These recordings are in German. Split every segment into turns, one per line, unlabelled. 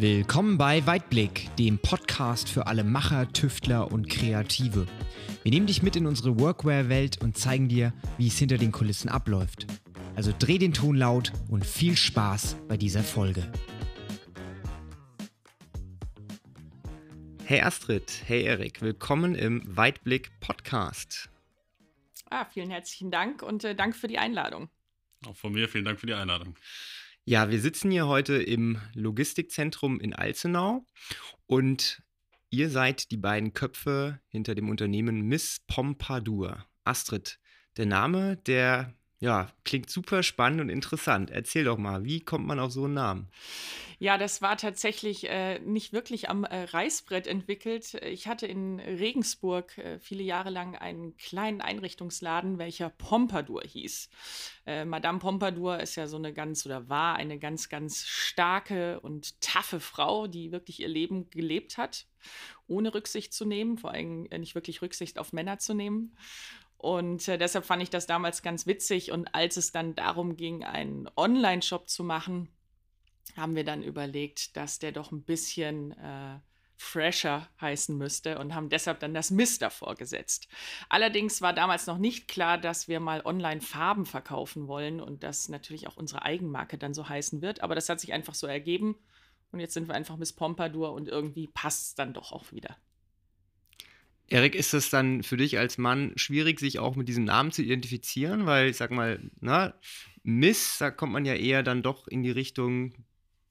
Willkommen bei Weitblick, dem Podcast für alle Macher, Tüftler und Kreative. Wir nehmen dich mit in unsere Workwear-Welt und zeigen dir, wie es hinter den Kulissen abläuft. Also dreh den Ton laut und viel Spaß bei dieser Folge. Hey Astrid, hey Erik, willkommen im Weitblick Podcast.
Ah, vielen herzlichen Dank und äh, danke für die Einladung.
Auch von mir vielen Dank für die Einladung.
Ja, wir sitzen hier heute im Logistikzentrum in Alzenau und ihr seid die beiden Köpfe hinter dem Unternehmen Miss Pompadour. Astrid, der Name, der ja, klingt super spannend und interessant. Erzähl doch mal, wie kommt man auf so einen Namen?
Ja, das war tatsächlich äh, nicht wirklich am äh, Reißbrett entwickelt. Ich hatte in Regensburg äh, viele Jahre lang einen kleinen Einrichtungsladen, welcher Pompadour hieß. Äh, Madame Pompadour ist ja so eine ganz oder war eine ganz, ganz starke und taffe Frau, die wirklich ihr Leben gelebt hat, ohne Rücksicht zu nehmen, vor allem äh, nicht wirklich Rücksicht auf Männer zu nehmen. Und äh, deshalb fand ich das damals ganz witzig. Und als es dann darum ging, einen Online-Shop zu machen, haben wir dann überlegt, dass der doch ein bisschen äh, fresher heißen müsste und haben deshalb dann das Miss davor gesetzt. Allerdings war damals noch nicht klar, dass wir mal online Farben verkaufen wollen und dass natürlich auch unsere Eigenmarke dann so heißen wird. Aber das hat sich einfach so ergeben. Und jetzt sind wir einfach Miss Pompadour und irgendwie passt es dann doch auch wieder.
Erik, ist es dann für dich als Mann schwierig, sich auch mit diesem Namen zu identifizieren? Weil ich sag mal, na, Miss, da kommt man ja eher dann doch in die Richtung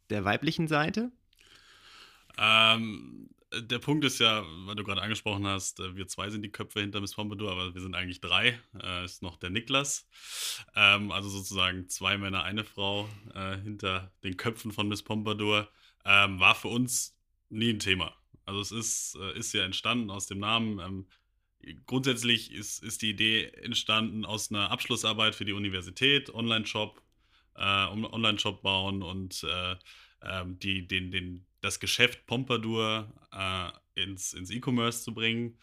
der weiblichen Seite.
Ähm, der Punkt ist ja, weil du gerade angesprochen hast, äh, wir zwei sind die Köpfe hinter Miss Pompadour, aber wir sind eigentlich drei. Äh, ist noch der Niklas. Ähm, also sozusagen zwei Männer, eine Frau äh, hinter den Köpfen von Miss Pompadour. Ähm, war für uns nie ein Thema. Also es ist, äh, ist ja entstanden aus dem Namen. Ähm, grundsätzlich ist, ist die Idee entstanden aus einer Abschlussarbeit für die Universität, Online-Shop, äh, Online-Shop bauen und äh, ähm, die, den, den, das Geschäft Pompadour äh, ins, ins E-Commerce zu bringen.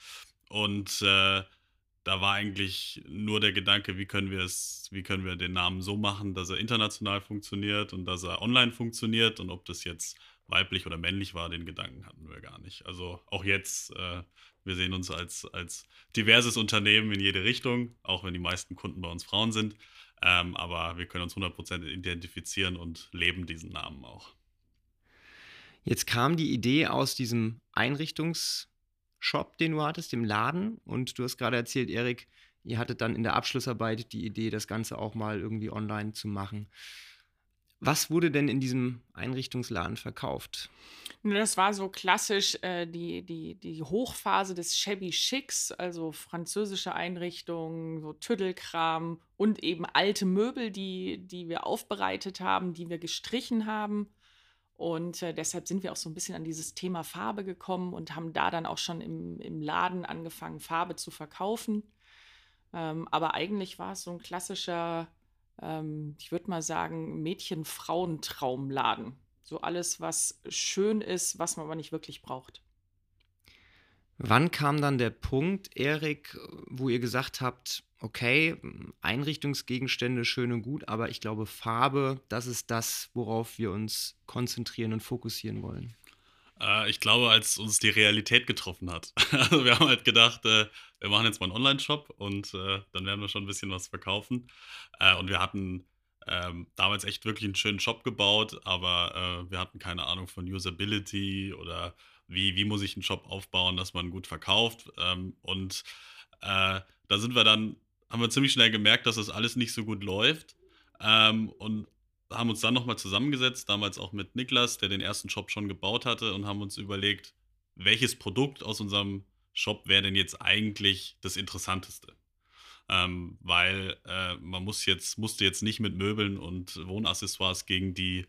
Und äh, da war eigentlich nur der Gedanke, wie können wir es, wie können wir den Namen so machen, dass er international funktioniert und dass er online funktioniert und ob das jetzt weiblich oder männlich war, den Gedanken hatten wir gar nicht. Also auch jetzt, äh, wir sehen uns als, als diverses Unternehmen in jede Richtung, auch wenn die meisten Kunden bei uns Frauen sind. Ähm, aber wir können uns 100% identifizieren und leben diesen Namen auch.
Jetzt kam die Idee aus diesem Einrichtungsshop, den du hattest, dem Laden. Und du hast gerade erzählt, Erik, ihr hattet dann in der Abschlussarbeit die Idee, das Ganze auch mal irgendwie online zu machen. Was wurde denn in diesem Einrichtungsladen verkauft?
Das war so klassisch äh, die, die, die Hochphase des Shabby Chicks, also französische Einrichtungen, so Tüddelkram und eben alte Möbel, die, die wir aufbereitet haben, die wir gestrichen haben. Und äh, deshalb sind wir auch so ein bisschen an dieses Thema Farbe gekommen und haben da dann auch schon im, im Laden angefangen, Farbe zu verkaufen. Ähm, aber eigentlich war es so ein klassischer ähm, ich würde mal sagen, Mädchen-Frauentraumladen. So alles, was schön ist, was man aber nicht wirklich braucht.
Wann kam dann der Punkt, Erik, wo ihr gesagt habt, okay, Einrichtungsgegenstände schön und gut, aber ich glaube, Farbe, das ist das, worauf wir uns konzentrieren und fokussieren wollen?
Äh, ich glaube, als uns die Realität getroffen hat. also wir haben halt gedacht, äh, wir machen jetzt mal einen Online-Shop und äh, dann werden wir schon ein bisschen was verkaufen. Äh, und wir hatten ähm, damals echt wirklich einen schönen Shop gebaut, aber äh, wir hatten keine Ahnung von Usability oder wie, wie muss ich einen Shop aufbauen, dass man gut verkauft. Ähm, und äh, da sind wir dann, haben wir ziemlich schnell gemerkt, dass das alles nicht so gut läuft. Ähm, und haben uns dann nochmal zusammengesetzt, damals auch mit Niklas, der den ersten Shop schon gebaut hatte, und haben uns überlegt, welches Produkt aus unserem Shop wäre denn jetzt eigentlich das Interessanteste. Ähm, weil äh, man muss jetzt, musste jetzt nicht mit Möbeln und Wohnaccessoires gegen die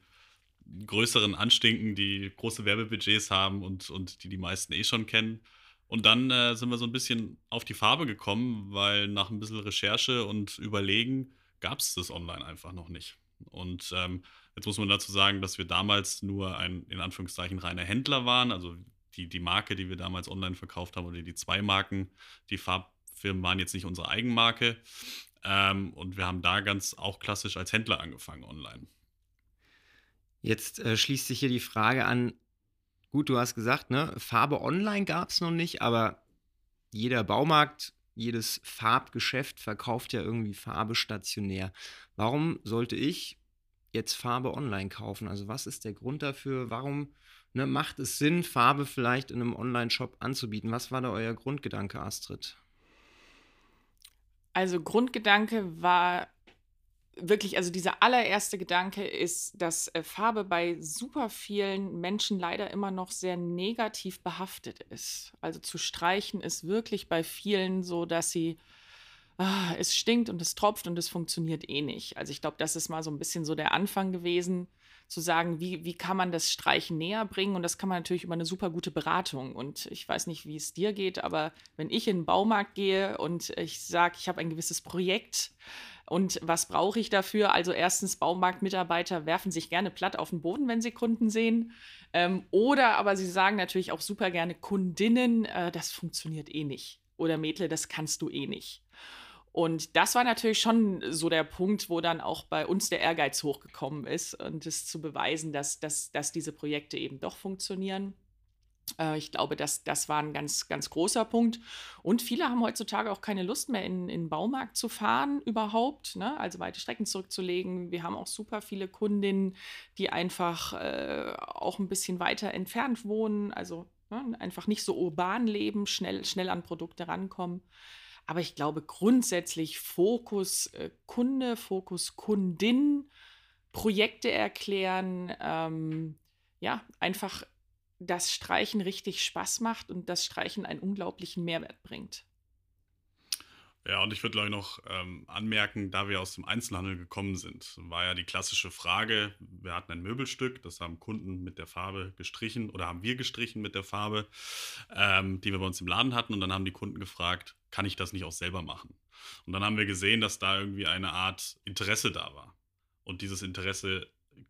größeren anstinken, die große Werbebudgets haben und, und die die meisten eh schon kennen. Und dann äh, sind wir so ein bisschen auf die Farbe gekommen, weil nach ein bisschen Recherche und Überlegen gab es das online einfach noch nicht. Und ähm, jetzt muss man dazu sagen, dass wir damals nur ein, in Anführungszeichen, reiner Händler waren. Also die, die Marke, die wir damals online verkauft haben, oder die zwei Marken, die Farbfirmen waren jetzt nicht unsere Eigenmarke. Ähm, und wir haben da ganz auch klassisch als Händler angefangen online.
Jetzt äh, schließt sich hier die Frage an, gut, du hast gesagt, ne, Farbe online gab es noch nicht, aber jeder Baumarkt, jedes Farbgeschäft verkauft ja irgendwie Farbe stationär. Warum sollte ich jetzt Farbe online kaufen? Also was ist der Grund dafür? Warum ne, macht es Sinn, Farbe vielleicht in einem Online-Shop anzubieten? Was war da euer Grundgedanke, Astrid?
Also Grundgedanke war wirklich, also dieser allererste Gedanke ist, dass äh, Farbe bei super vielen Menschen leider immer noch sehr negativ behaftet ist. Also zu streichen ist wirklich bei vielen so, dass sie, ah, es stinkt und es tropft und es funktioniert eh nicht. Also ich glaube, das ist mal so ein bisschen so der Anfang gewesen, zu sagen, wie, wie kann man das Streichen näher bringen? Und das kann man natürlich über eine super gute Beratung. Und ich weiß nicht, wie es dir geht, aber wenn ich in den Baumarkt gehe und ich sage, ich habe ein gewisses Projekt, und was brauche ich dafür? Also erstens, Baumarktmitarbeiter werfen sich gerne platt auf den Boden, wenn sie Kunden sehen. Ähm, oder aber sie sagen natürlich auch super gerne Kundinnen, äh, das funktioniert eh nicht. Oder Mädle, das kannst du eh nicht. Und das war natürlich schon so der Punkt, wo dann auch bei uns der Ehrgeiz hochgekommen ist und es zu beweisen, dass, dass, dass diese Projekte eben doch funktionieren. Äh, ich glaube, das, das war ein ganz, ganz großer Punkt. Und viele haben heutzutage auch keine Lust mehr, in, in den Baumarkt zu fahren überhaupt, ne? also weite Strecken zurückzulegen. Wir haben auch super viele Kundinnen, die einfach äh, auch ein bisschen weiter entfernt wohnen, also ne? einfach nicht so urban leben, schnell, schnell an Produkte rankommen. Aber ich glaube grundsätzlich Fokus äh, Kunde, Fokus Kundin, Projekte erklären, ähm, ja, einfach das Streichen richtig Spaß macht und das Streichen einen unglaublichen Mehrwert bringt.
Ja, und ich würde gleich noch ähm, anmerken, da wir aus dem Einzelhandel gekommen sind, war ja die klassische Frage, wir hatten ein Möbelstück, das haben Kunden mit der Farbe gestrichen oder haben wir gestrichen mit der Farbe, ähm, die wir bei uns im Laden hatten. Und dann haben die Kunden gefragt, kann ich das nicht auch selber machen? Und dann haben wir gesehen, dass da irgendwie eine Art Interesse da war. Und dieses Interesse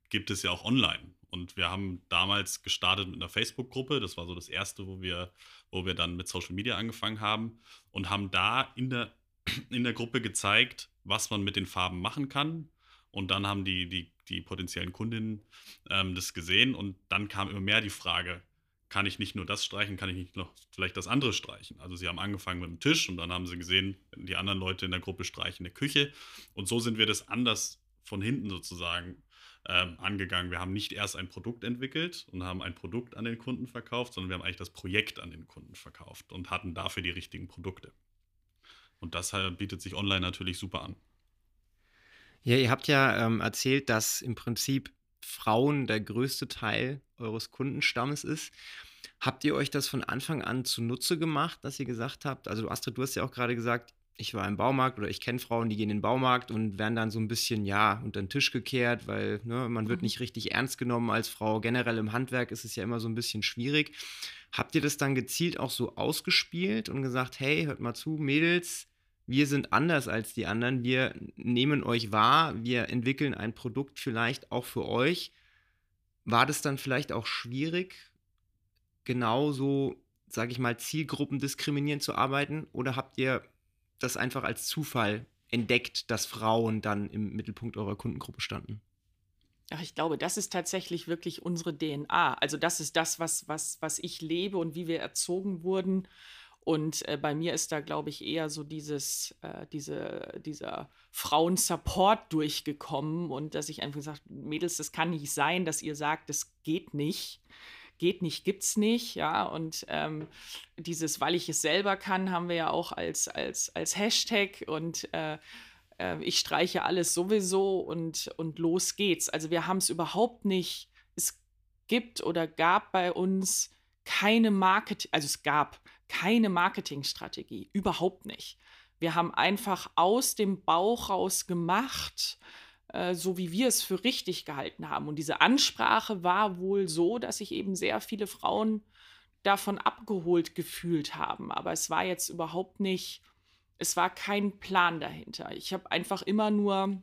gibt es ja auch online. Und wir haben damals gestartet mit einer Facebook-Gruppe. Das war so das erste, wo wir, wo wir dann mit Social Media angefangen haben und haben da in der in der Gruppe gezeigt, was man mit den Farben machen kann. Und dann haben die, die, die potenziellen Kundinnen ähm, das gesehen und dann kam immer mehr die Frage, kann ich nicht nur das streichen, kann ich nicht noch vielleicht das andere streichen? Also sie haben angefangen mit dem Tisch und dann haben sie gesehen, die anderen Leute in der Gruppe streichen eine Küche. Und so sind wir das anders von hinten sozusagen ähm, angegangen. Wir haben nicht erst ein Produkt entwickelt und haben ein Produkt an den Kunden verkauft, sondern wir haben eigentlich das Projekt an den Kunden verkauft und hatten dafür die richtigen Produkte. Und das bietet sich online natürlich super an.
Ja, ihr habt ja ähm, erzählt, dass im Prinzip Frauen der größte Teil eures Kundenstammes ist. Habt ihr euch das von Anfang an zunutze gemacht, dass ihr gesagt habt, also Astrid, du hast ja auch gerade gesagt, ich war im Baumarkt oder ich kenne Frauen, die gehen in den Baumarkt und werden dann so ein bisschen, ja, unter den Tisch gekehrt, weil ne, man wird mhm. nicht richtig ernst genommen als Frau. Generell im Handwerk ist es ja immer so ein bisschen schwierig. Habt ihr das dann gezielt auch so ausgespielt und gesagt, hey, hört mal zu, Mädels, wir sind anders als die anderen, wir nehmen euch wahr, wir entwickeln ein Produkt vielleicht auch für euch. War das dann vielleicht auch schwierig, genauso, sage ich mal, zielgruppendiskriminierend zu arbeiten? Oder habt ihr das einfach als Zufall entdeckt, dass Frauen dann im Mittelpunkt eurer Kundengruppe standen?
Ach, ich glaube, das ist tatsächlich wirklich unsere DNA. Also das ist das, was, was, was ich lebe und wie wir erzogen wurden. Und äh, bei mir ist da, glaube ich, eher so dieses, äh, diese, dieser Frauensupport durchgekommen und dass ich einfach gesagt, Mädels, das kann nicht sein, dass ihr sagt, das geht nicht geht nicht, gibt's nicht, ja. Und ähm, dieses, weil ich es selber kann, haben wir ja auch als, als, als Hashtag und äh, äh, ich streiche alles sowieso und, und los geht's. Also wir haben es überhaupt nicht, es gibt oder gab bei uns keine Marketing, also es gab keine Marketingstrategie, überhaupt nicht. Wir haben einfach aus dem Bauch raus gemacht äh, so wie wir es für richtig gehalten haben. Und diese Ansprache war wohl so, dass sich eben sehr viele Frauen davon abgeholt gefühlt haben. Aber es war jetzt überhaupt nicht, es war kein Plan dahinter. Ich habe einfach immer nur,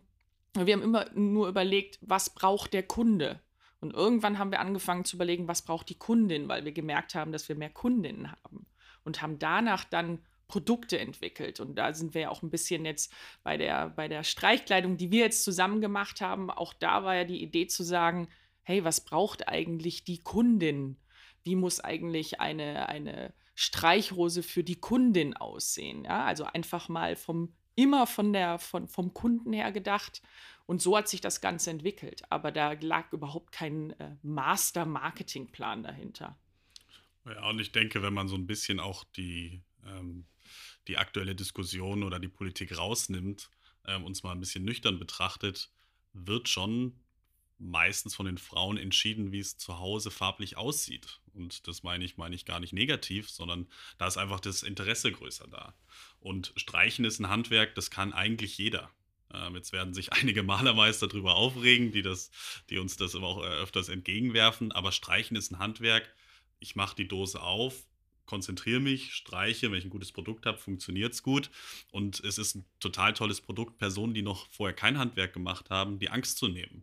wir haben immer nur überlegt, was braucht der Kunde? Und irgendwann haben wir angefangen zu überlegen, was braucht die Kundin, weil wir gemerkt haben, dass wir mehr Kundinnen haben. Und haben danach dann Produkte entwickelt. Und da sind wir ja auch ein bisschen jetzt bei der, bei der Streichkleidung, die wir jetzt zusammen gemacht haben. Auch da war ja die Idee zu sagen, hey, was braucht eigentlich die Kundin? wie muss eigentlich eine, eine Streichrose für die Kundin aussehen. Ja? Also einfach mal vom, immer von der, von, vom Kunden her gedacht. Und so hat sich das Ganze entwickelt. Aber da lag überhaupt kein äh, Master-Marketing-Plan dahinter.
Ja, und ich denke, wenn man so ein bisschen auch die, ähm, die aktuelle Diskussion oder die Politik rausnimmt, ähm, uns mal ein bisschen nüchtern betrachtet, wird schon meistens von den Frauen entschieden, wie es zu Hause farblich aussieht. Und das meine ich, meine ich gar nicht negativ, sondern da ist einfach das Interesse größer da. Und Streichen ist ein Handwerk, das kann eigentlich jeder. Ähm, jetzt werden sich einige Malermeister darüber aufregen, die, das, die uns das immer auch äh, öfters entgegenwerfen. Aber Streichen ist ein Handwerk. Ich mache die Dose auf, konzentriere mich, streiche, wenn ich ein gutes Produkt habe, funktioniert es gut. Und es ist ein total tolles Produkt, Personen, die noch vorher kein Handwerk gemacht haben, die Angst zu nehmen.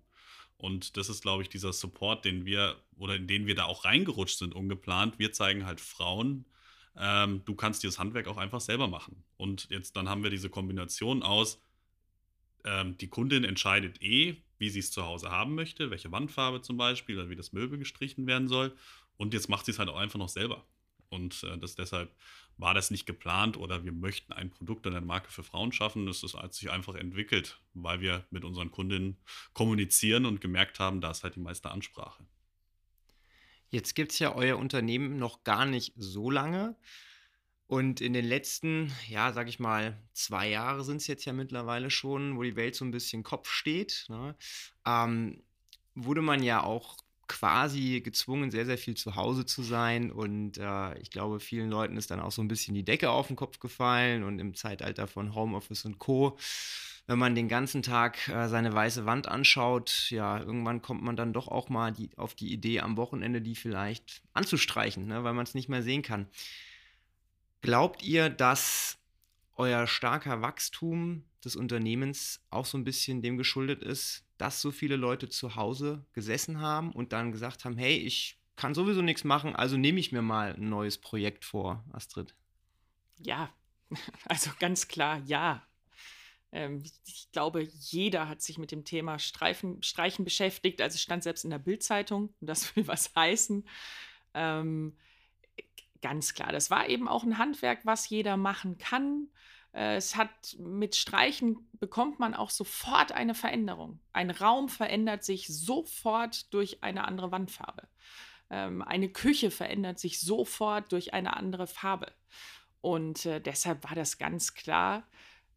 Und das ist, glaube ich, dieser Support, den wir oder in den wir da auch reingerutscht sind, ungeplant. Wir zeigen halt Frauen, ähm, du kannst dir das Handwerk auch einfach selber machen. Und jetzt dann haben wir diese Kombination aus, ähm, die Kundin entscheidet eh, wie sie es zu Hause haben möchte, welche Wandfarbe zum Beispiel oder wie das Möbel gestrichen werden soll. Und jetzt macht sie es halt auch einfach noch selber. Und äh, das deshalb war das nicht geplant oder wir möchten ein Produkt oder eine Marke für Frauen schaffen. Das ist, hat sich einfach entwickelt, weil wir mit unseren Kundinnen kommunizieren und gemerkt haben, da ist halt die meiste Ansprache.
Jetzt gibt es ja euer Unternehmen noch gar nicht so lange. Und in den letzten, ja, sag ich mal, zwei Jahre sind es jetzt ja mittlerweile schon, wo die Welt so ein bisschen Kopf steht, ne? ähm, wurde man ja auch quasi gezwungen, sehr, sehr viel zu Hause zu sein. Und äh, ich glaube, vielen Leuten ist dann auch so ein bisschen die Decke auf den Kopf gefallen. Und im Zeitalter von Homeoffice und Co., wenn man den ganzen Tag äh, seine weiße Wand anschaut, ja, irgendwann kommt man dann doch auch mal die, auf die Idee, am Wochenende die vielleicht anzustreichen, ne, weil man es nicht mehr sehen kann. Glaubt ihr, dass euer starker Wachstum des Unternehmens auch so ein bisschen dem geschuldet ist, dass so viele Leute zu Hause gesessen haben und dann gesagt haben, hey, ich kann sowieso nichts machen, also nehme ich mir mal ein neues Projekt vor, Astrid.
Ja, also ganz klar, ja. Ähm, ich glaube, jeder hat sich mit dem Thema Streifen, Streichen beschäftigt. Also stand selbst in der Bildzeitung das will was heißen. Ähm, ganz klar, das war eben auch ein Handwerk, was jeder machen kann. Äh, es hat mit Streichen bekommt man auch sofort eine Veränderung. Ein Raum verändert sich sofort durch eine andere Wandfarbe. Ähm, eine Küche verändert sich sofort durch eine andere Farbe. Und äh, deshalb war das ganz klar.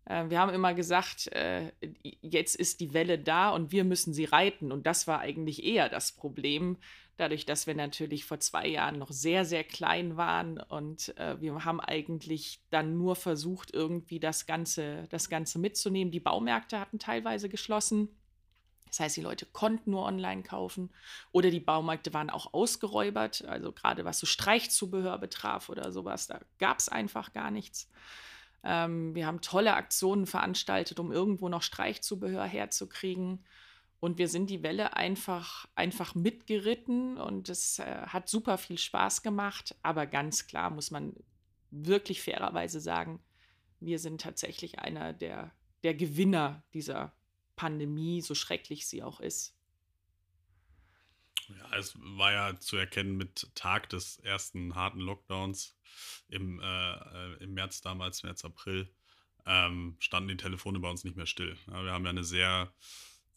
Äh, wir haben immer gesagt, äh, jetzt ist die Welle da und wir müssen sie reiten. Und das war eigentlich eher das Problem, Dadurch, dass wir natürlich vor zwei Jahren noch sehr, sehr klein waren und äh, wir haben eigentlich dann nur versucht, irgendwie das Ganze, das Ganze mitzunehmen. Die Baumärkte hatten teilweise geschlossen. Das heißt, die Leute konnten nur online kaufen oder die Baumärkte waren auch ausgeräubert. Also gerade was so Streichzubehör betraf oder sowas, da gab es einfach gar nichts. Ähm, wir haben tolle Aktionen veranstaltet, um irgendwo noch Streichzubehör herzukriegen. Und wir sind die Welle einfach, einfach mitgeritten und es äh, hat super viel Spaß gemacht. Aber ganz klar muss man wirklich fairerweise sagen, wir sind tatsächlich einer der, der Gewinner dieser Pandemie, so schrecklich sie auch ist.
Ja, es war ja zu erkennen mit Tag des ersten harten Lockdowns im, äh, äh im März damals, März, April, ähm, standen die Telefone bei uns nicht mehr still. Ja, wir haben ja eine sehr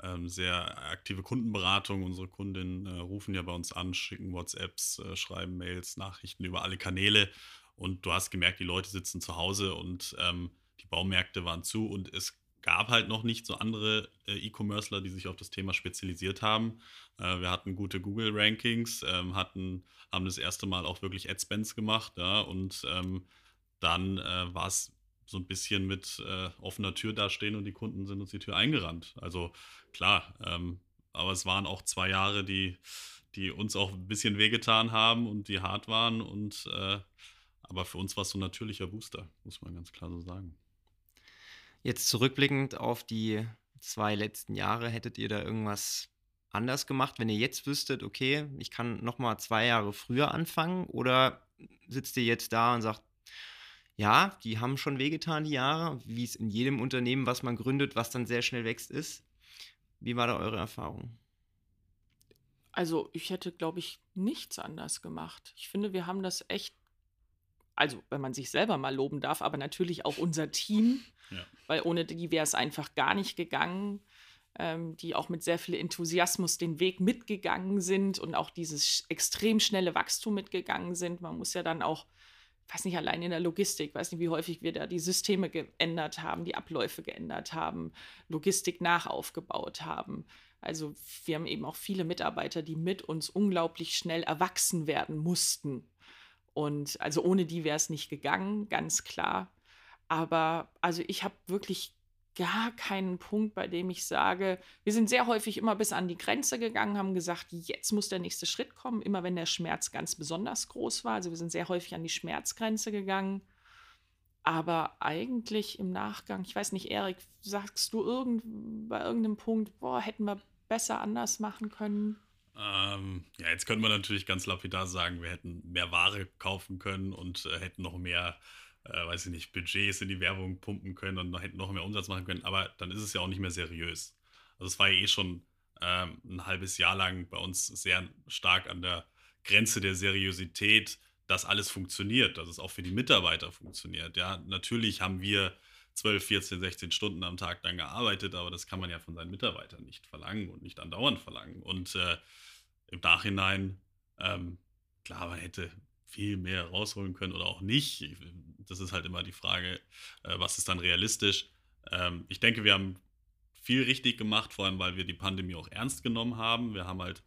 ähm, sehr aktive Kundenberatung. Unsere Kundinnen äh, rufen ja bei uns an, schicken WhatsApps, äh, schreiben Mails, Nachrichten über alle Kanäle. Und du hast gemerkt, die Leute sitzen zu Hause und ähm, die Baumärkte waren zu und es gab halt noch nicht so andere äh, E-Commercer, die sich auf das Thema spezialisiert haben. Äh, wir hatten gute Google-Rankings, ähm, hatten, haben das erste Mal auch wirklich Adspends gemacht, ja, und ähm, dann äh, war es so ein bisschen mit äh, offener Tür dastehen und die Kunden sind uns die Tür eingerannt. Also klar, ähm, aber es waren auch zwei Jahre, die, die uns auch ein bisschen wehgetan haben und die hart waren. Und äh, aber für uns war es so ein natürlicher Booster, muss man ganz klar so sagen.
Jetzt zurückblickend auf die zwei letzten Jahre, hättet ihr da irgendwas anders gemacht, wenn ihr jetzt wüsstet, okay, ich kann noch mal zwei Jahre früher anfangen? Oder sitzt ihr jetzt da und sagt, ja, die haben schon wehgetan, die Jahre, wie es in jedem Unternehmen, was man gründet, was dann sehr schnell wächst, ist. Wie war da eure Erfahrung?
Also, ich hätte, glaube ich, nichts anders gemacht. Ich finde, wir haben das echt also, wenn man sich selber mal loben darf, aber natürlich auch unser Team,
Ja.
weil ohne die wäre es einfach gar nicht gegangen, ähm, die auch mit sehr viel Enthusiasmus den Weg mitgegangen sind und auch dieses extrem schnelle Wachstum mitgegangen sind. Man muss ja dann auch weiß nicht, allein in der Logistik, weiß nicht, wie häufig wir da die Systeme geändert haben, die Abläufe geändert haben, Logistik nachaufgebaut haben. Also, wir haben eben auch viele Mitarbeiter, die mit uns unglaublich schnell erwachsen werden mussten. Und also ohne die wäre es nicht gegangen, ganz klar. Aber also ich habe wirklich gar keinen Punkt, bei dem ich sage, wir sind sehr häufig immer bis an die Grenze gegangen, haben gesagt, jetzt muss der nächste Schritt kommen, immer wenn der Schmerz ganz besonders groß war. Also wir sind sehr häufig an die Schmerzgrenze gegangen. Aber eigentlich im Nachgang, ich weiß nicht, Erik, sagst du irgend, bei irgendeinem Punkt, boah, hätten wir besser anders machen können?
Ähm, ja, jetzt könnte man natürlich ganz lapidar sagen, wir hätten mehr Ware kaufen können und äh, hätten noch mehr, äh, weiß ich nicht, Budgets in die Werbung pumpen können und hätten noch mehr Umsatz machen können, aber dann ist es ja auch nicht mehr seriös. Also es war ja eh schon ähm, ein halbes Jahr lang bei uns sehr stark an der Grenze der Seriosität, dass alles funktioniert, dass es auch für die Mitarbeiter funktioniert. Ja, natürlich haben wir 12, 14, 16 Stunden am Tag dann gearbeitet, aber das kann man ja von seinen Mitarbeitern nicht verlangen und nicht andauernd verlangen. Und äh, im Nachhinein, ähm, klar, man hätte viel mehr rausholen können oder auch nicht. Das ist halt immer die Frage, äh, was ist dann realistisch. Ähm, ich denke, wir haben viel richtig gemacht, vor allem weil wir die Pandemie auch ernst genommen haben. Wir haben halt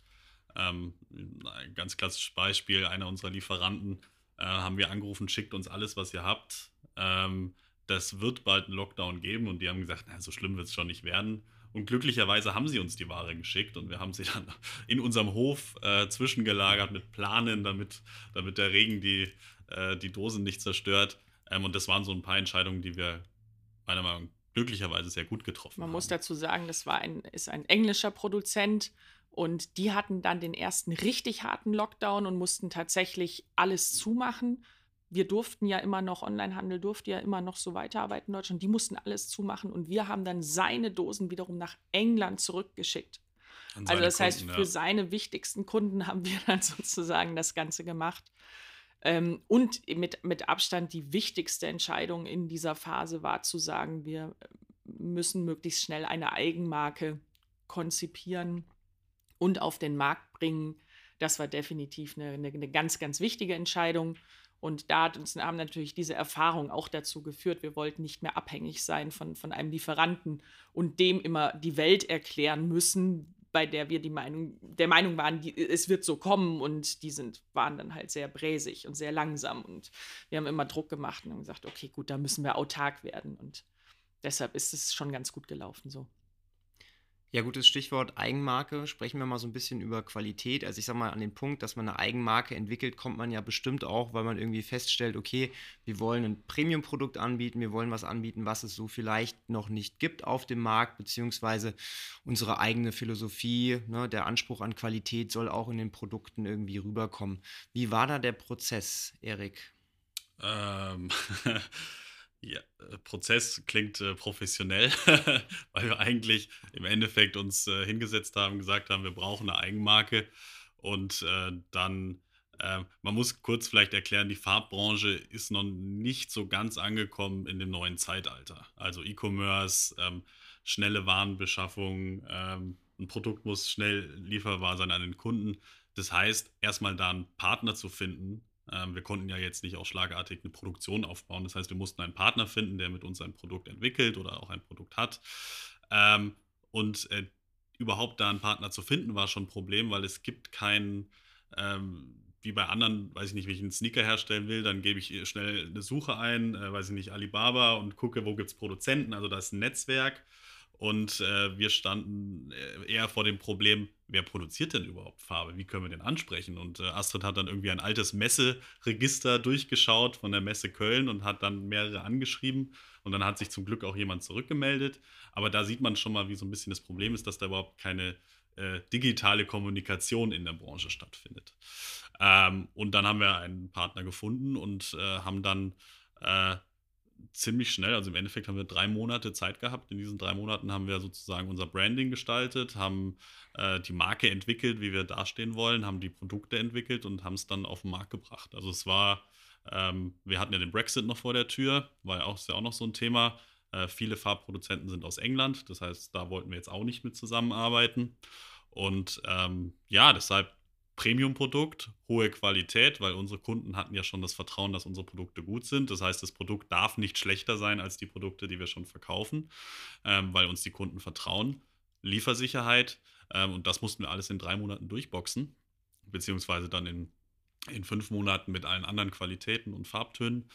ähm, ein ganz klassisches Beispiel, einer unserer Lieferanten äh, haben wir angerufen, schickt uns alles, was ihr habt. Ähm, das wird bald einen Lockdown geben und die haben gesagt, na, so schlimm wird es schon nicht werden. Und glücklicherweise haben sie uns die Ware geschickt und wir haben sie dann in unserem Hof äh, zwischengelagert mit Planen, damit, damit der Regen die, äh, die Dosen nicht zerstört. Ähm, und das waren so ein paar Entscheidungen, die wir meiner Meinung nach glücklicherweise sehr gut getroffen
Man
haben.
muss dazu sagen, das war ein, ist ein englischer Produzent und die hatten dann den ersten richtig harten Lockdown und mussten tatsächlich alles zumachen. Wir durften ja immer noch, Onlinehandel durfte ja immer noch so weiterarbeiten in Deutschland. Die mussten alles zumachen und wir haben dann seine Dosen wiederum nach England zurückgeschickt. Also das heißt,
Kunden,
für
ja.
seine wichtigsten Kunden haben wir dann sozusagen das Ganze gemacht. Ähm, und mit, mit Abstand die wichtigste Entscheidung in dieser Phase war zu sagen, wir müssen möglichst schnell eine Eigenmarke konzipieren und auf den Markt bringen. Das war definitiv eine, eine, eine ganz, ganz wichtige Entscheidung. Und da hat uns, haben natürlich diese Erfahrungen auch dazu geführt, wir wollten nicht mehr abhängig sein von, von einem Lieferanten und dem immer die Welt erklären müssen, bei der wir die Meinung, der Meinung waren, die, es wird so kommen und die sind, waren dann halt sehr bräsig und sehr langsam und wir haben immer Druck gemacht und haben gesagt, okay, gut, da müssen wir autark werden und deshalb ist es schon ganz gut gelaufen so.
Ja, gutes Stichwort Eigenmarke. Sprechen wir mal so ein bisschen über Qualität. Also ich sag mal, an den Punkt, dass man eine Eigenmarke entwickelt, kommt man ja bestimmt auch, weil man irgendwie feststellt, okay, wir wollen ein Premium-Produkt anbieten, wir wollen was anbieten, was es so vielleicht noch nicht gibt auf dem Markt, beziehungsweise unsere eigene Philosophie, ne, der Anspruch an Qualität soll auch in den Produkten irgendwie rüberkommen. Wie war da der Prozess, Erik?
Ähm, ja, äh, Prozess klingt äh, professionell, weil wir eigentlich im Endeffekt uns äh, hingesetzt haben, gesagt haben, wir brauchen eine Eigenmarke und äh, dann, äh, man muss kurz vielleicht erklären, die Farbbranche ist noch nicht so ganz angekommen in dem neuen Zeitalter. Also E-Commerce, ähm, schnelle Warenbeschaffung, ähm, ein Produkt muss schnell lieferbar sein an den Kunden. Das heißt, erstmal da einen Partner zu finden, ähm, wir konnten ja jetzt nicht auch schlagartig eine Produktion aufbauen. Das heißt, wir mussten einen Partner finden, der mit uns ein Produkt entwickelt oder auch ein Produkt hat. Ähm, und äh, überhaupt da einen Partner zu finden, war schon ein Problem, weil es gibt keinen, ähm, wie bei anderen, weiß ich nicht, wenn ich einen Sneaker herstellen will, dann gebe ich schnell eine Suche ein, äh, weiß ich nicht, Alibaba und gucke, wo gibt es Produzenten. Also da ist ein Netzwerk. Und äh, wir standen äh, eher vor dem Problem, wer produziert denn überhaupt Farbe? Wie können wir den ansprechen? Und äh, Astrid hat dann irgendwie ein altes Messeregister durchgeschaut von der Messe Köln und hat dann mehrere angeschrieben. Und dann hat sich zum Glück auch jemand zurückgemeldet. Aber da sieht man schon mal, wie so ein bisschen das Problem ist, dass da überhaupt keine äh, digitale Kommunikation in der Branche stattfindet. Ähm, und dann haben wir einen Partner gefunden und äh, haben dann äh, ziemlich schnell. Also im Endeffekt haben wir drei Monate Zeit gehabt. In diesen drei Monaten haben wir sozusagen unser Branding gestaltet, haben äh, die Marke entwickelt, wie wir dastehen wollen, haben die Produkte entwickelt und haben es dann auf den Markt gebracht. Also es war, ähm, wir hatten ja den Brexit noch vor der Tür, war auch, ist ja auch noch so ein Thema. Äh, viele Farbproduzenten sind aus England, das heißt, da wollten wir jetzt auch nicht mit zusammenarbeiten. Und ähm, ja, deshalb Premium-Produkt, hohe Qualität, weil unsere Kunden hatten ja schon das Vertrauen, dass unsere Produkte gut sind. Das heißt, das Produkt darf nicht schlechter sein als die Produkte, die wir schon verkaufen, ähm, weil uns die Kunden vertrauen. Liefersicherheit ähm, und das mussten wir alles in drei Monaten durchboxen, beziehungsweise dann in, in fünf Monaten mit allen anderen Qualitäten und Farbtönen.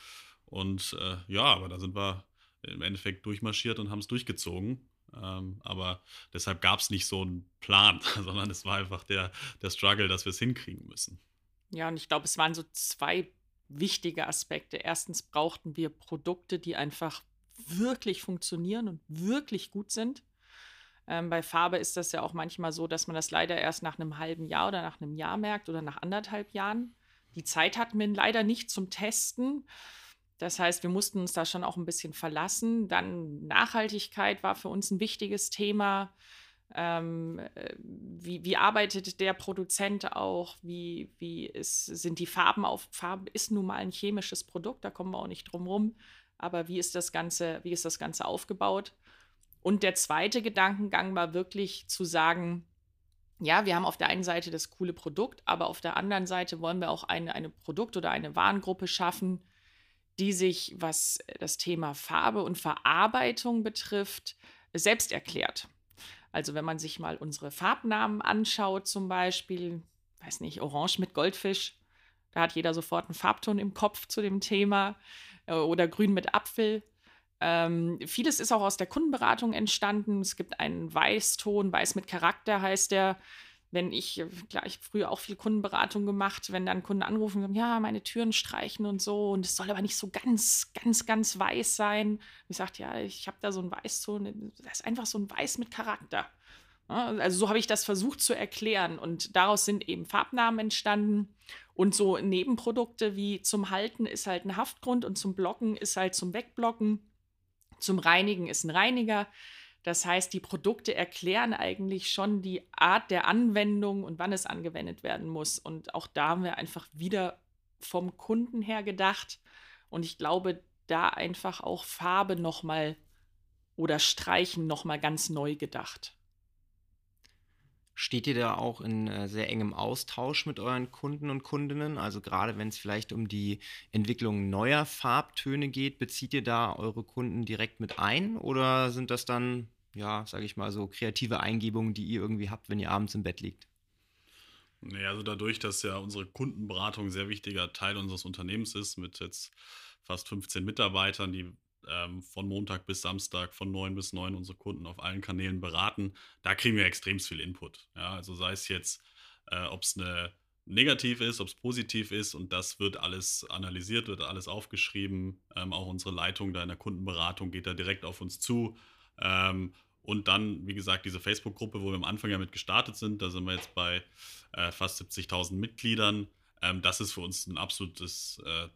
Und äh, ja, aber da sind wir im Endeffekt durchmarschiert und haben es durchgezogen. Ähm, aber deshalb gab es nicht so einen Plan, sondern es war einfach der, der Struggle, dass wir es hinkriegen müssen.
Ja, und ich glaube, es waren so zwei wichtige Aspekte. Erstens brauchten wir Produkte, die einfach wirklich funktionieren und wirklich gut sind. Ähm, bei Farbe ist das ja auch manchmal so, dass man das leider erst nach einem halben Jahr oder nach einem Jahr merkt oder nach anderthalb Jahren. Die Zeit hatten wir leider nicht zum Testen. Das heißt, wir mussten uns da schon auch ein bisschen verlassen. Dann Nachhaltigkeit war für uns ein wichtiges Thema. Ähm, äh, wie, wie, arbeitet der Produzent auch? Wie, wie ist, sind die Farben auf? Farbe ist nun mal ein chemisches Produkt, da kommen wir auch nicht drum rum. Aber wie ist das Ganze, wie ist das Ganze aufgebaut? Und der zweite Gedankengang war wirklich zu sagen, ja, wir haben auf der einen Seite das coole Produkt, aber auf der anderen Seite wollen wir auch eine, eine Produkt- oder eine Warengruppe schaffen, die sich, was das Thema Farbe und Verarbeitung betrifft, selbst erklärt. Also wenn man sich mal unsere Farbnamen anschaut, zum Beispiel, weiß nicht, Orange mit Goldfisch, da hat jeder sofort einen Farbton im Kopf zu dem Thema. Äh, oder Grün mit Apfel. Ähm, vieles ist auch aus der Kundenberatung entstanden. Es gibt einen Weißton, Weiß mit Charakter heißt der wenn ich, äh, klar, ich habe früher auch viel Kundenberatung gemacht, wenn dann Kunden anrufen und sagen, ja, meine Türen streichen und so und es soll aber nicht so ganz, ganz, ganz weiß sein. Ich sage, ja, ich habe da so ein Weißton, das ist einfach so ein Weiß mit Charakter. Also so habe ich das versucht zu erklären und daraus sind eben Farbnamen entstanden und so Nebenprodukte wie zum Halten ist halt ein Haftgrund und zum Blocken ist halt zum Wegblocken, zum Reinigen ist ein Reiniger. Das heißt, die Produkte erklären eigentlich schon die Art der Anwendung und wann es angewendet werden muss. Und auch da haben wir einfach wieder vom Kunden her gedacht. Und ich glaube, da einfach auch Farbe nochmal oder Streichen nochmal ganz neu gedacht.
Steht ihr da auch in äh, sehr engem Austausch mit euren Kunden und Kundinnen? Also gerade wenn es vielleicht um die Entwicklung neuer Farbtöne geht, bezieht ihr da eure Kunden direkt mit ein oder sind das dann ja, sage ich mal, so kreative Eingebungen, die ihr irgendwie habt, wenn ihr abends im Bett liegt?
Nee, also dadurch, dass ja unsere Kundenberatung ein sehr wichtiger Teil unseres Unternehmens ist, mit jetzt fast 15 Mitarbeitern, die ähm, von Montag bis Samstag von 9 bis 9 unsere Kunden auf allen Kanälen beraten, da kriegen wir extrem viel Input. Ja, also sei es jetzt, äh, ob es eine negativ ist, ob es positiv ist und das wird alles analysiert, wird alles aufgeschrieben. Ähm, auch unsere Leitung da in der Kundenberatung geht da direkt auf uns zu. Ähm, und dann, wie gesagt, diese Facebook-Gruppe, wo wir am Anfang ja mit gestartet sind, da sind wir jetzt bei äh, fast 70.000 Mitgliedern. Ähm, das ist für uns ein absolutes äh,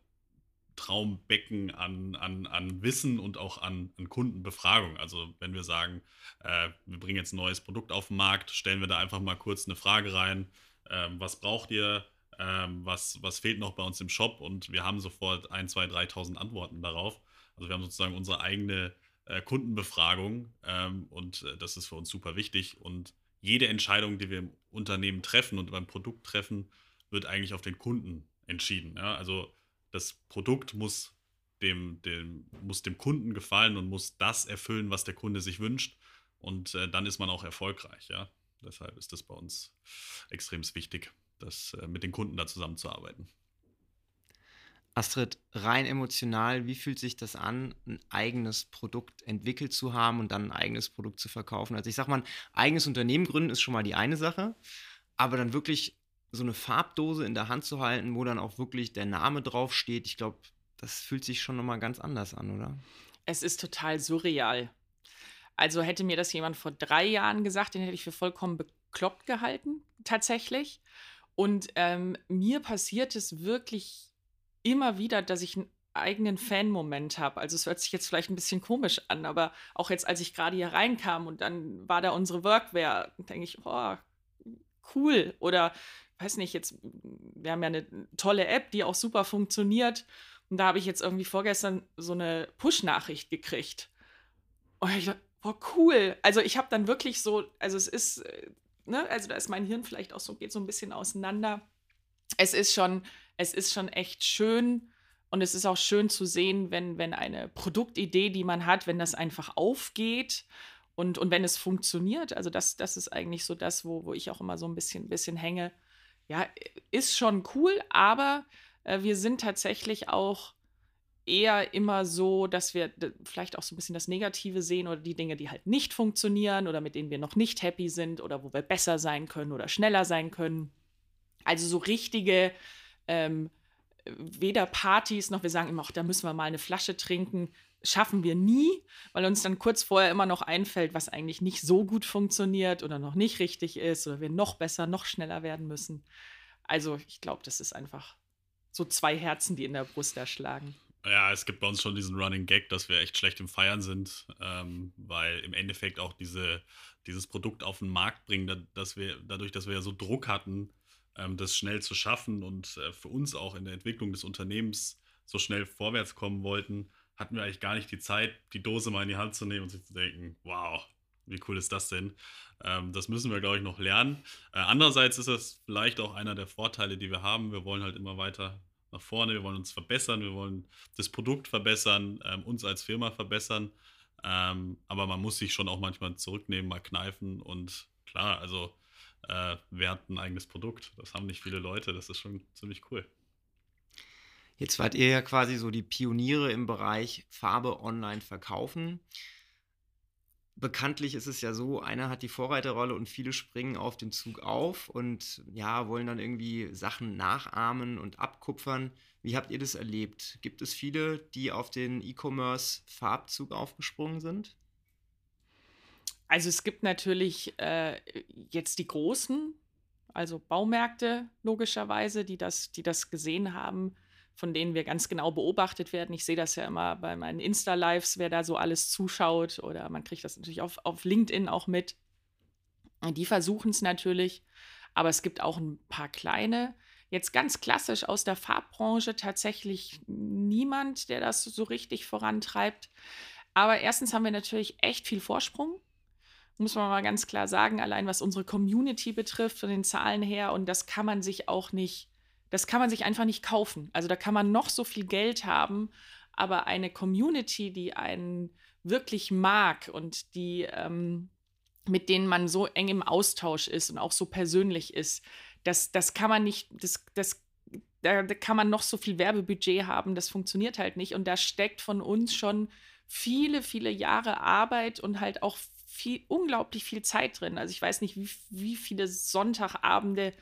Traumbecken an, an, an Wissen und auch an, an Kundenbefragung. Also wenn wir sagen, äh, wir bringen jetzt ein neues Produkt auf den Markt, stellen wir da einfach mal kurz eine Frage rein. Ähm, was braucht ihr? Ähm, was, was fehlt noch bei uns im Shop? Und wir haben sofort 1, 2, 3.000 Antworten darauf. Also wir haben sozusagen unsere eigene äh, Kundenbefragung ähm, und äh, das ist für uns super wichtig. Und jede Entscheidung, die wir im Unternehmen treffen und beim Produkt treffen, wird eigentlich auf den Kunden entschieden. Ja? Also das Produkt muss dem, dem, muss dem Kunden gefallen und muss das erfüllen, was der Kunde sich wünscht. Und äh, dann ist man auch erfolgreich. Ja? Deshalb ist das bei uns extrem wichtig, das, äh, mit den Kunden da zusammenzuarbeiten.
Astrid, rein emotional, wie fühlt sich das an, ein eigenes Produkt entwickelt zu haben und dann ein eigenes Produkt zu verkaufen? Also ich sag mal, ein eigenes Unternehmen gründen ist schon mal die eine Sache, aber dann wirklich so eine Farbdose in der Hand zu halten, wo dann auch wirklich der Name draufsteht, ich glaube, das fühlt sich schon nochmal ganz anders an, oder?
Es ist total surreal. Also hätte mir das jemand vor drei Jahren gesagt, den hätte ich für vollkommen bekloppt gehalten, tatsächlich. Und ähm, mir passiert es wirklich immer wieder, dass ich eigenen Fan-Moment habe. Also es hört sich jetzt vielleicht ein bisschen komisch an, aber auch jetzt, als ich gerade hier reinkam und dann war da unsere Workwear, denke ich, oh, cool. Oder weiß nicht, jetzt, wir haben ja eine tolle App, die auch super funktioniert. Und da habe ich jetzt irgendwie vorgestern so eine Push-Nachricht gekriegt. Und ich dachte, boah, cool. Also ich habe dann wirklich so, also es ist, äh, ne, also da ist mein Hirn vielleicht auch so, geht so ein bisschen auseinander. Es ist schon, es ist schon echt schön und es ist auch schön zu sehen, wenn, wenn eine Produktidee, die man hat, wenn das einfach aufgeht und, und wenn es funktioniert. Also das, das ist eigentlich so das, wo, wo ich auch immer so ein bisschen, bisschen hänge. Ja, ist schon cool, aber äh, wir sind tatsächlich auch eher immer so, dass wir vielleicht auch so ein bisschen das Negative sehen oder die Dinge, die halt nicht funktionieren oder mit denen wir noch nicht happy sind oder wo wir besser sein können oder schneller sein können. Also so richtige, ähm, weder Partys noch wir sagen immer, ach, da müssen wir mal eine Flasche trinken, schaffen wir nie, weil uns dann kurz vorher immer noch einfällt, was eigentlich nicht so gut funktioniert oder noch nicht richtig ist oder wir noch besser, noch schneller werden müssen. Also ich glaube, das ist einfach so zwei Herzen, die in der Brust erschlagen.
Ja, es gibt bei uns schon diesen Running Gag, dass wir echt schlecht im Feiern sind, ähm, weil im Endeffekt auch diese, dieses Produkt auf den Markt bringen, dass wir, dadurch, dass wir ja so Druck hatten, das schnell zu schaffen und äh, für uns auch in der Entwicklung des Unternehmens so schnell vorwärts kommen wollten, hatten wir eigentlich gar nicht die Zeit, die Dose mal in die Hand zu nehmen und sich zu denken, wow, wie cool ist das denn? Ähm, das müssen wir, glaube ich, noch lernen. Äh, andererseits ist das vielleicht auch einer der Vorteile, die wir haben. Wir wollen halt immer weiter nach vorne, wir wollen uns verbessern, wir wollen das Produkt verbessern, ähm, uns als Firma verbessern. Ähm, aber man muss sich schon auch manchmal zurücknehmen, mal kneifen und klar, also äh, hat ein eigenes Produkt? Das haben nicht viele Leute, das ist schon ziemlich cool.
Jetzt wart ihr ja quasi so die Pioniere im Bereich Farbe online verkaufen bekanntlich ist es ja so, einer hat die Vorreiterrolle und viele springen auf den Zug auf und ja, wollen dann irgendwie Sachen nachahmen und abkupfern. Wie habt ihr das erlebt? Gibt es viele, die auf den E-Commerce-Farbzug aufgesprungen sind?
Also es gibt natürlich äh, jetzt die großen, also Baumärkte logischerweise, die das, die das gesehen haben von denen wir ganz genau beobachtet werden. Ich sehe das ja immer bei meinen Insta-Lives, wer da so alles zuschaut oder man kriegt das natürlich auf, auf LinkedIn auch mit. Die versuchen es natürlich, aber es gibt auch ein paar kleine. Jetzt ganz klassisch aus der Farbbranche tatsächlich niemand, der das so richtig vorantreibt. Aber erstens haben wir natürlich echt viel Vorsprung muss man mal ganz klar sagen, allein was unsere Community betrifft, von den Zahlen her. Und das kann man sich auch nicht das kann man sich einfach nicht kaufen. Also da kann man noch so viel Geld haben, aber eine Community, die einen wirklich mag und die ähm, mit denen man so eng im Austausch ist und auch so persönlich ist, das, das kann man nicht, das, das, da, da kann man noch so viel Werbebudget haben, das funktioniert halt nicht. Und da steckt von uns schon viele, viele Jahre Arbeit und halt auch viel, unglaublich viel Zeit drin. Also ich weiß nicht, wie, wie viele Sonntagabende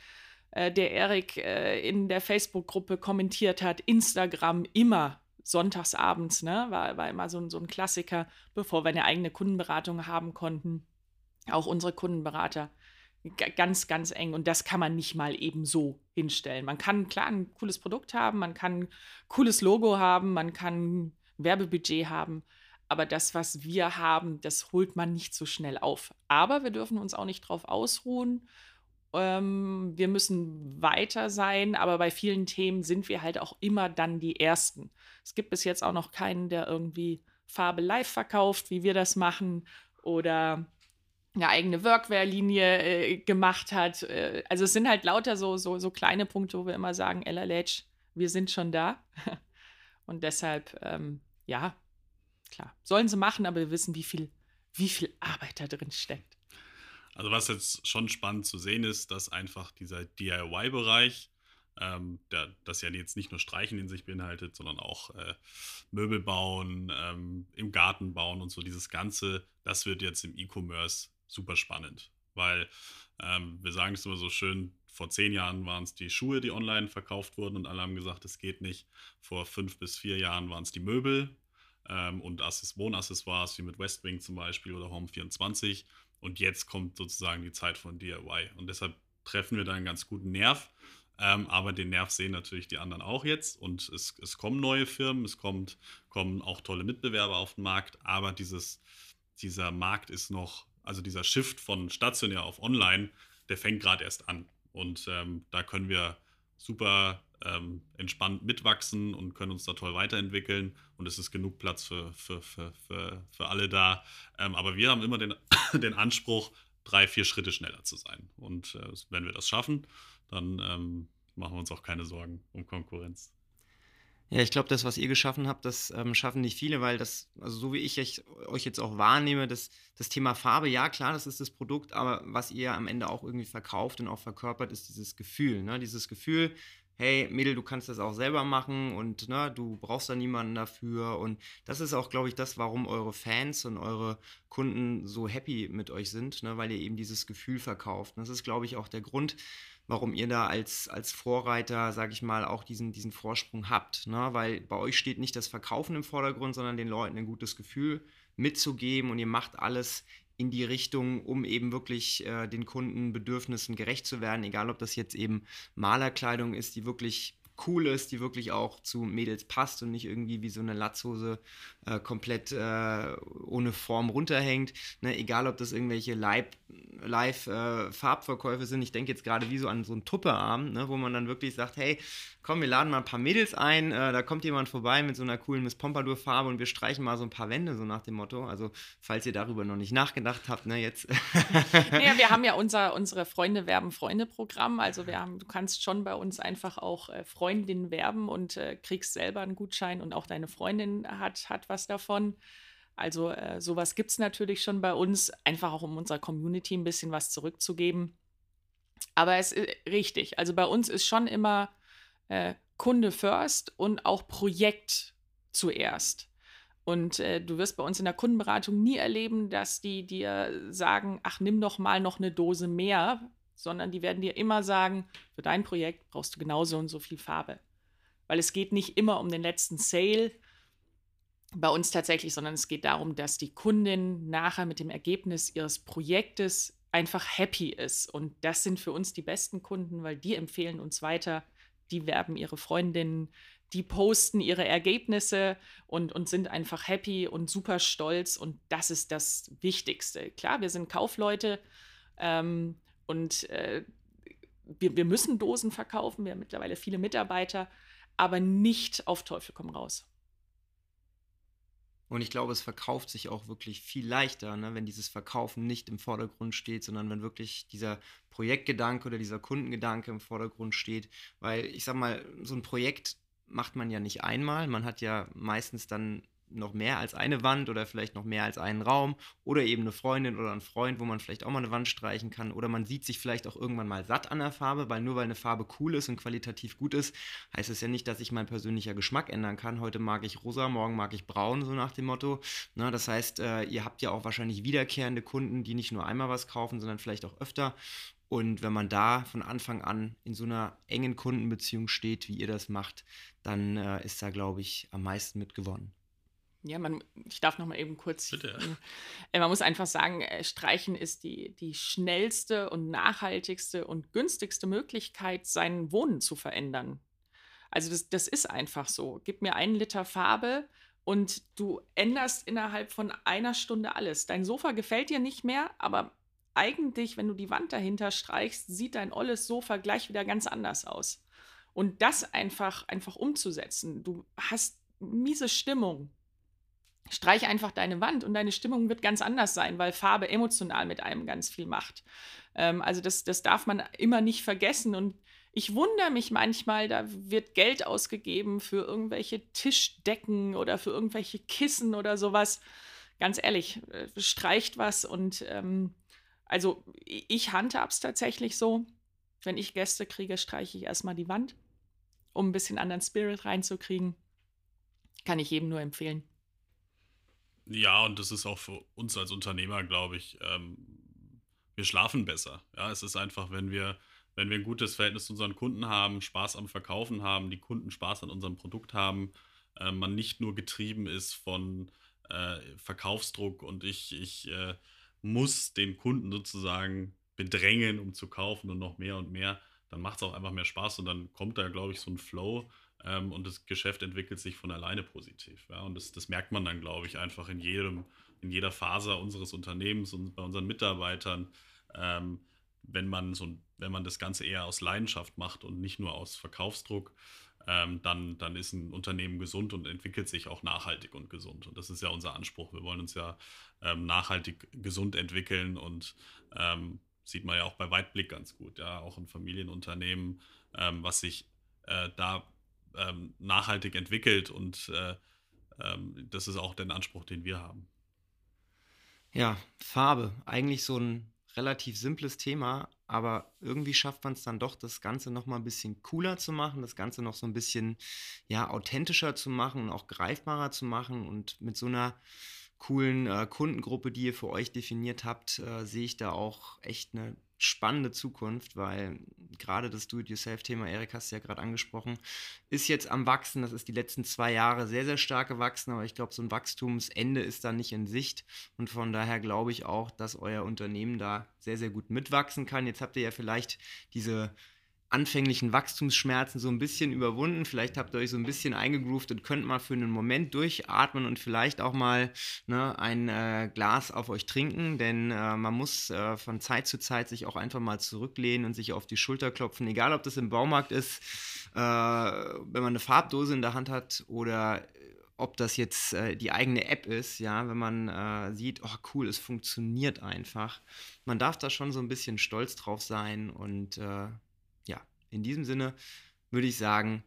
äh, der Erik äh, in der Facebook-Gruppe kommentiert hat, Instagram immer sonntagsabends, ne? War, war immer so, so ein Klassiker, bevor wir eine eigene Kundenberatung haben konnten. Auch unsere Kundenberater ganz, ganz eng. Und das kann man nicht mal eben so hinstellen. Man kann klar ein cooles Produkt haben, man kann ein cooles Logo haben, man kann Werbebudget haben. Aber das, was wir haben, das holt man nicht so schnell auf. Aber wir dürfen uns auch nicht drauf ausruhen ähm, wir müssen weiter sein, aber bei vielen Themen sind wir halt auch immer dann die Ersten. Es gibt bis jetzt auch noch keinen, der irgendwie Farbe live verkauft, wie wir das machen, oder eine eigene Workwear-Linie äh, gemacht hat. Äh, also es sind halt lauter so, so, so kleine Punkte, wo wir immer sagen, LLH, wir sind schon da. Und deshalb, ähm, ja, klar, sollen sie machen, aber wir wissen, wie viel, wie viel Arbeit da drin steckt.
Also was jetzt schon spannend zu sehen ist, dass einfach dieser DIY-Bereich, ähm, der, das ja jetzt nicht nur Streichen in sich beinhaltet, sondern auch äh, Möbel bauen, ähm, im Garten bauen und so dieses Ganze, das wird jetzt im E-Commerce super spannend. Weil ähm, wir sagen es immer so schön, vor zehn Jahren waren es die Schuhe, die online verkauft wurden und alle haben gesagt, es geht nicht. Vor fünf bis vier Jahren waren es die Möbel ähm, und Wohnaccessoires wie mit Westwing zum Beispiel oder Home24. Und jetzt kommt sozusagen die Zeit von DIY. Und deshalb treffen wir da einen ganz guten Nerv. Ähm, aber den Nerv sehen natürlich die anderen auch jetzt und es, es kommen neue Firmen, es kommt, kommen auch tolle Mitbewerber auf den Markt, aber dieses, dieser Markt ist noch, also dieser Shift von stationär auf online, der fängt gerade erst an. Und ähm, da können wir super ähm, entspannt mitwachsen und können uns da toll weiterentwickeln. Und es ist genug Platz für, für, für, für, für alle da. Ähm, aber wir haben immer den, den Anspruch, drei, vier Schritte schneller zu sein. Und äh, wenn wir das schaffen, dann ähm, machen wir uns auch keine Sorgen um Konkurrenz.
Ja, ich glaube, das, was ihr geschaffen habt, das ähm, schaffen nicht viele, weil das, also so wie ich euch jetzt auch wahrnehme, das, das Thema Farbe, ja klar, das ist das Produkt, aber was ihr am Ende auch irgendwie verkauft und auch verkörpert, ist dieses Gefühl. Ne? Dieses Gefühl, hey Mädel, du kannst das auch selber machen und ne, du brauchst da niemanden dafür. Und das ist auch, glaube ich, das, warum eure Fans und eure Kunden so happy mit euch sind, ne, weil ihr eben dieses Gefühl verkauft. Und das ist, glaube ich, auch der Grund, warum ihr da als, als Vorreiter, sage ich mal, auch diesen, diesen Vorsprung habt. Ne? Weil bei euch steht nicht das Verkaufen im Vordergrund, sondern den Leuten ein gutes Gefühl mitzugeben und ihr macht alles in die Richtung, um eben wirklich äh, den Kundenbedürfnissen gerecht zu werden, egal ob das jetzt eben Malerkleidung ist, die wirklich cool ist, die wirklich auch zu Mädels passt und nicht irgendwie wie so eine Latzhose äh, komplett äh, ohne Form runterhängt. Ne? Egal, ob das irgendwelche Live-Farbverkäufe äh, sind. Ich denke jetzt gerade wie so an so einen Tupperarm, ne? wo man dann wirklich sagt, hey, komm, wir laden mal ein paar Mädels ein, äh, da kommt jemand vorbei mit so einer coolen Miss Pompadour-Farbe und wir streichen mal so ein paar Wände, so nach dem Motto. Also, falls ihr darüber noch nicht nachgedacht habt, ne, jetzt.
naja, wir haben ja unser, unsere Freunde werben Freunde-Programm. Also, wir haben, du kannst schon bei uns einfach auch äh, Freundinnen werben und äh, kriegst selber einen Gutschein und auch deine Freundin hat, hat was davon. Also, äh, sowas gibt es natürlich schon bei uns, einfach auch um unserer Community ein bisschen was zurückzugeben. Aber es ist richtig. Also bei uns ist schon immer äh, Kunde first und auch Projekt zuerst. Und äh, du wirst bei uns in der Kundenberatung nie erleben, dass die dir sagen, ach, nimm doch mal noch eine Dose mehr, sondern die werden dir immer sagen, für dein Projekt brauchst du genauso und so viel Farbe. Weil es geht nicht immer um den letzten Sale bei uns tatsächlich, sondern es geht darum, dass die Kundin nachher mit dem Ergebnis ihres Projektes einfach happy ist. Und das sind für uns die besten Kunden, weil die empfehlen uns weiter die werben ihre Freundinnen, die posten ihre Ergebnisse und, und sind einfach happy und super stolz. Und das ist das Wichtigste. Klar, wir sind Kaufleute ähm, und äh, wir, wir müssen Dosen verkaufen. Wir haben mittlerweile viele Mitarbeiter, aber nicht auf Teufel komm raus.
Und ich glaube, es verkauft sich auch wirklich viel leichter, ne, wenn dieses Verkaufen nicht im Vordergrund steht, sondern wenn wirklich dieser Projektgedanke oder dieser Kundengedanke im Vordergrund steht. Weil ich sag mal, so ein Projekt macht man ja nicht einmal. Man hat ja meistens dann noch mehr als eine Wand oder vielleicht noch mehr als einen Raum oder eben eine Freundin oder ein Freund, wo man vielleicht auch mal eine Wand streichen kann oder man sieht sich vielleicht auch irgendwann mal satt an der Farbe, weil nur weil eine Farbe cool ist und qualitativ gut ist, heißt es ja nicht, dass sich mein persönlicher Geschmack ändern kann. Heute mag ich rosa, morgen mag ich braun, so nach dem Motto. Na, das heißt, äh, ihr habt ja auch wahrscheinlich wiederkehrende Kunden, die nicht nur einmal was kaufen, sondern vielleicht auch öfter und wenn man da von Anfang an in so einer engen Kundenbeziehung steht, wie ihr das macht, dann äh, ist da, glaube ich, am meisten mit gewonnen.
Ja, man, ich darf noch mal eben kurz. Bitte. Äh, man muss einfach sagen, äh, Streichen ist die, die schnellste und nachhaltigste und günstigste Möglichkeit, sein Wohnen zu verändern. Also das, das ist einfach so. Gib mir einen Liter Farbe und du änderst innerhalb von einer Stunde alles. Dein Sofa gefällt dir nicht mehr, aber eigentlich, wenn du die Wand dahinter streichst, sieht dein olles Sofa gleich wieder ganz anders aus. Und das einfach, einfach umzusetzen. Du hast miese Stimmung streich einfach deine Wand und deine Stimmung wird ganz anders sein, weil Farbe emotional mit einem ganz viel macht. Ähm, also das, das darf man immer nicht vergessen. Und ich wundere mich manchmal, da wird Geld ausgegeben für irgendwelche Tischdecken oder für irgendwelche Kissen oder sowas. Ganz ehrlich, äh, streicht was und ähm, also ich handhab's tatsächlich so. Wenn ich Gäste kriege, streiche ich erstmal die Wand, um ein bisschen anderen Spirit reinzukriegen. Kann ich jedem nur empfehlen.
Ja, und das ist auch für uns als Unternehmer, glaube ich, ähm, wir schlafen besser. Ja, es ist einfach, wenn wir, wenn wir ein gutes Verhältnis zu unseren Kunden haben, Spaß am Verkaufen haben, die Kunden Spaß an unserem Produkt haben, äh, man nicht nur getrieben ist von äh, Verkaufsdruck und ich, ich äh, muss den Kunden sozusagen bedrängen, um zu kaufen und noch mehr und mehr, dann macht es auch einfach mehr Spaß und dann kommt da, glaube ich, so ein Flow ähm, und das Geschäft entwickelt sich von alleine positiv. Ja? Und das, das merkt man dann, glaube ich, einfach in jedem, in jeder Phase unseres Unternehmens und bei unseren Mitarbeitern, ähm, wenn man so wenn man das Ganze eher aus Leidenschaft macht und nicht nur aus Verkaufsdruck, ähm, dann, dann ist ein Unternehmen gesund und entwickelt sich auch nachhaltig und gesund. Und das ist ja unser Anspruch. Wir wollen uns ja ähm, nachhaltig gesund entwickeln und ähm, sieht man ja auch bei Weitblick ganz gut, ja, auch ein Familienunternehmen, ähm, was sich äh, da ähm, nachhaltig entwickelt und äh, ähm, das ist auch der Anspruch, den wir haben.
Ja, Farbe, eigentlich so ein relativ simples Thema, aber irgendwie schafft man es dann doch, das Ganze noch mal ein bisschen cooler zu machen, das Ganze noch so ein bisschen ja authentischer zu machen und auch greifbarer zu machen und mit so einer coolen äh, Kundengruppe, die ihr für euch definiert habt, äh, sehe ich da auch echt eine spannende Zukunft, weil gerade das Do-it-yourself-Thema, Erik hast du ja gerade angesprochen, ist jetzt am Wachsen. Das ist die letzten zwei Jahre sehr, sehr stark gewachsen, aber ich glaube, so ein Wachstumsende ist da nicht in Sicht. Und von daher glaube ich auch, dass euer Unternehmen da sehr, sehr gut mitwachsen kann. Jetzt habt ihr ja vielleicht diese anfänglichen Wachstumsschmerzen so ein bisschen überwunden. Vielleicht habt ihr euch so ein bisschen eingegroovt und könnt mal für einen Moment durchatmen und vielleicht auch mal ne, ein äh, Glas auf euch trinken, denn äh, man muss äh, von Zeit zu Zeit sich auch einfach mal zurücklehnen und sich auf die Schulter klopfen, egal ob das im Baumarkt ist, äh, wenn man eine Farbdose in der Hand hat oder ob das jetzt äh, die eigene App ist, ja, wenn man äh, sieht, oh cool, es funktioniert einfach. Man darf da schon so ein bisschen stolz drauf sein und in diesem Sinne würde ich sagen,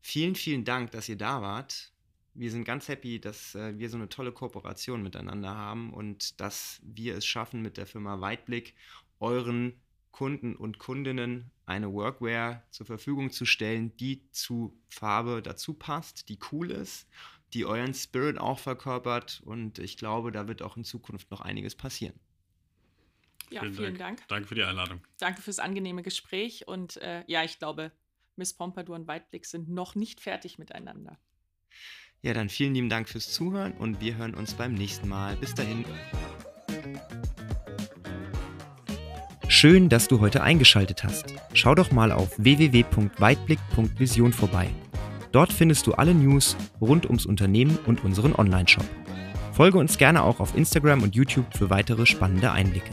vielen, vielen Dank, dass ihr da wart. Wir sind ganz happy, dass äh, wir so eine tolle Kooperation miteinander haben und dass wir es schaffen, mit der Firma Weitblick euren Kunden und Kundinnen eine Workwear zur Verfügung zu stellen, die zu Farbe dazu passt, die cool ist, die euren Spirit auch verkörpert und ich glaube, da wird auch in Zukunft noch einiges passieren.
Ja, vielen, vielen Dank.
Dank. Danke für die Einladung.
Danke fürs angenehme Gespräch. Und äh, ja, ich glaube, Miss Pompadour und Weitblick sind noch nicht fertig miteinander.
Ja, dann vielen lieben Dank fürs Zuhören und wir hören uns beim nächsten Mal. Bis dahin. Schön, dass du heute eingeschaltet hast. Schau doch mal auf www.weitblick.vision vorbei. Dort findest du alle News rund ums Unternehmen und unseren Online-Shop. Folge uns gerne auch auf Instagram und YouTube für weitere spannende Einblicke.